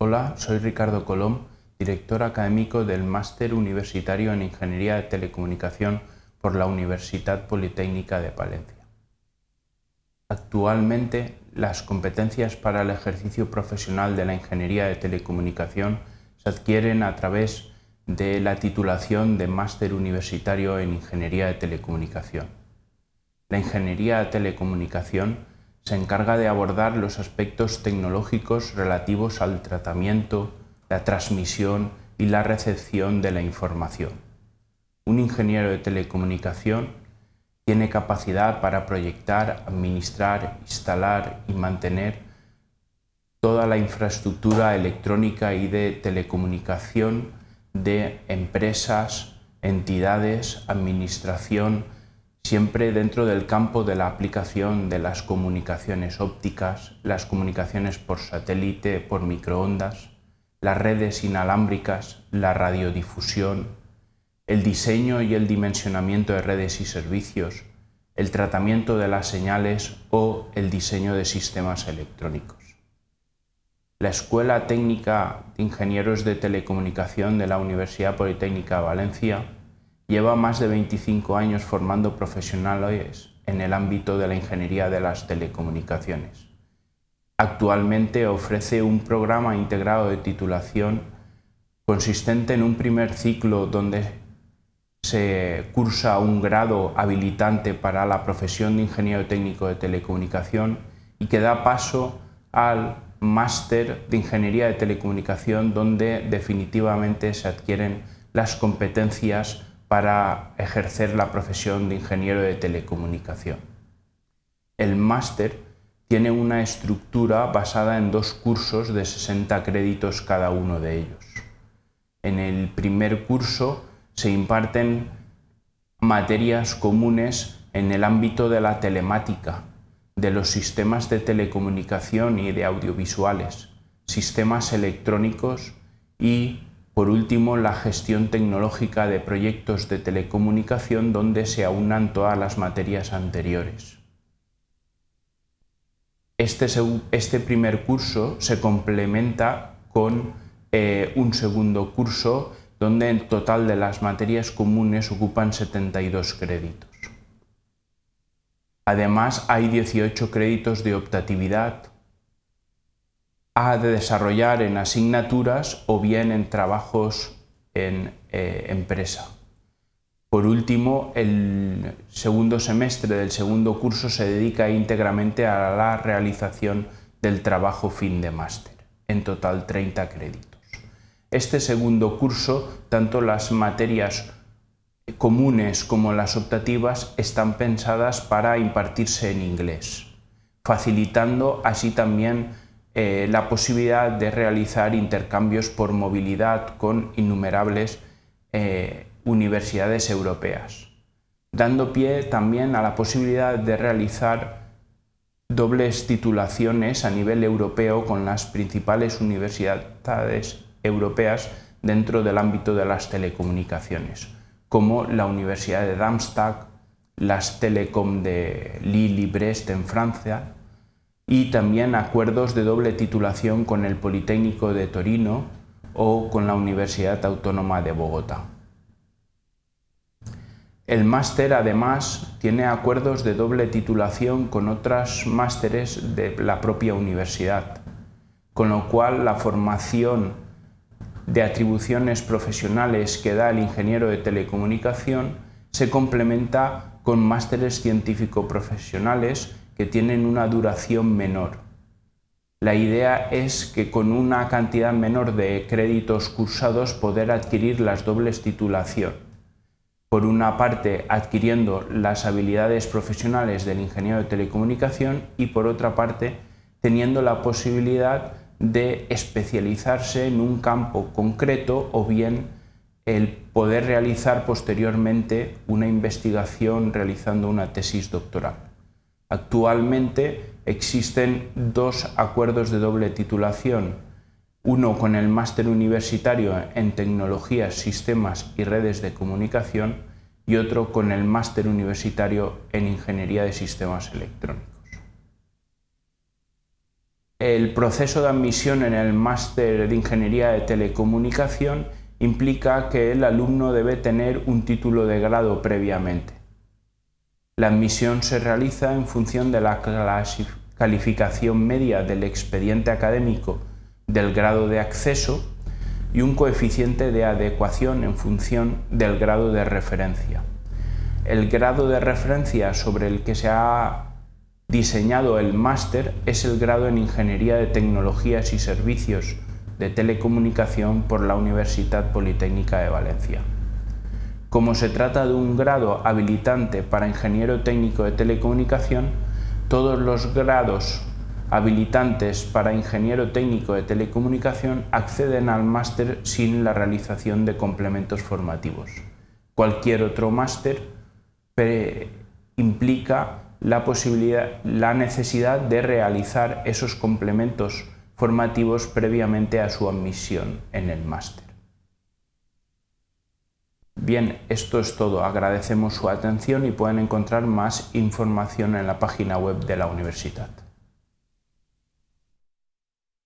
Hola, soy Ricardo Colom, director académico del Máster Universitario en Ingeniería de Telecomunicación por la Universidad Politécnica de Palencia. Actualmente, las competencias para el ejercicio profesional de la ingeniería de telecomunicación se adquieren a través de la titulación de Máster Universitario en Ingeniería de Telecomunicación. La ingeniería de telecomunicación se encarga de abordar los aspectos tecnológicos relativos al tratamiento, la transmisión y la recepción de la información. Un ingeniero de telecomunicación tiene capacidad para proyectar, administrar, instalar y mantener toda la infraestructura electrónica y de telecomunicación de empresas, entidades, administración, siempre dentro del campo de la aplicación de las comunicaciones ópticas, las comunicaciones por satélite, por microondas, las redes inalámbricas, la radiodifusión, el diseño y el dimensionamiento de redes y servicios, el tratamiento de las señales o el diseño de sistemas electrónicos. La Escuela Técnica de Ingenieros de Telecomunicación de la Universidad Politécnica de Valencia Lleva más de 25 años formando profesionales en el ámbito de la ingeniería de las telecomunicaciones. Actualmente ofrece un programa integrado de titulación consistente en un primer ciclo donde se cursa un grado habilitante para la profesión de ingeniero técnico de telecomunicación y que da paso al máster de ingeniería de telecomunicación donde definitivamente se adquieren las competencias para ejercer la profesión de ingeniero de telecomunicación. El máster tiene una estructura basada en dos cursos de 60 créditos cada uno de ellos. En el primer curso se imparten materias comunes en el ámbito de la telemática, de los sistemas de telecomunicación y de audiovisuales, sistemas electrónicos y por último, la gestión tecnológica de proyectos de telecomunicación donde se aunan todas las materias anteriores. Este, este primer curso se complementa con eh, un segundo curso donde en total de las materias comunes ocupan 72 créditos. Además, hay 18 créditos de optatividad, ha de desarrollar en asignaturas o bien en trabajos en eh, empresa. Por último, el segundo semestre del segundo curso se dedica íntegramente a la realización del trabajo fin de máster, en total 30 créditos. Este segundo curso, tanto las materias comunes como las optativas están pensadas para impartirse en inglés, facilitando así también eh, la posibilidad de realizar intercambios por movilidad con innumerables eh, universidades europeas, dando pie también a la posibilidad de realizar dobles titulaciones a nivel europeo con las principales universidades europeas dentro del ámbito de las telecomunicaciones, como la Universidad de Darmstadt, las Telecom de Lille-Brest en Francia, y también acuerdos de doble titulación con el Politécnico de Torino o con la Universidad Autónoma de Bogotá. El máster además tiene acuerdos de doble titulación con otras másteres de la propia universidad, con lo cual la formación de atribuciones profesionales que da el ingeniero de telecomunicación se complementa con másteres científico-profesionales que tienen una duración menor. La idea es que con una cantidad menor de créditos cursados poder adquirir las dobles titulación. Por una parte, adquiriendo las habilidades profesionales del ingeniero de telecomunicación y por otra parte, teniendo la posibilidad de especializarse en un campo concreto o bien el poder realizar posteriormente una investigación realizando una tesis doctoral. Actualmente existen dos acuerdos de doble titulación, uno con el máster universitario en tecnologías, sistemas y redes de comunicación y otro con el máster universitario en ingeniería de sistemas electrónicos. El proceso de admisión en el máster de Ingeniería de Telecomunicación implica que el alumno debe tener un título de grado previamente. La admisión se realiza en función de la calificación media del expediente académico del grado de acceso y un coeficiente de adecuación en función del grado de referencia. El grado de referencia sobre el que se ha diseñado el máster es el grado en Ingeniería de Tecnologías y Servicios de Telecomunicación por la Universidad Politécnica de Valencia. Como se trata de un grado habilitante para ingeniero técnico de telecomunicación, todos los grados habilitantes para ingeniero técnico de telecomunicación acceden al máster sin la realización de complementos formativos. Cualquier otro máster implica la, posibilidad, la necesidad de realizar esos complementos formativos previamente a su admisión en el máster. Bien, esto es todo. Agradecemos su atención y pueden encontrar más información en la página web de la universidad.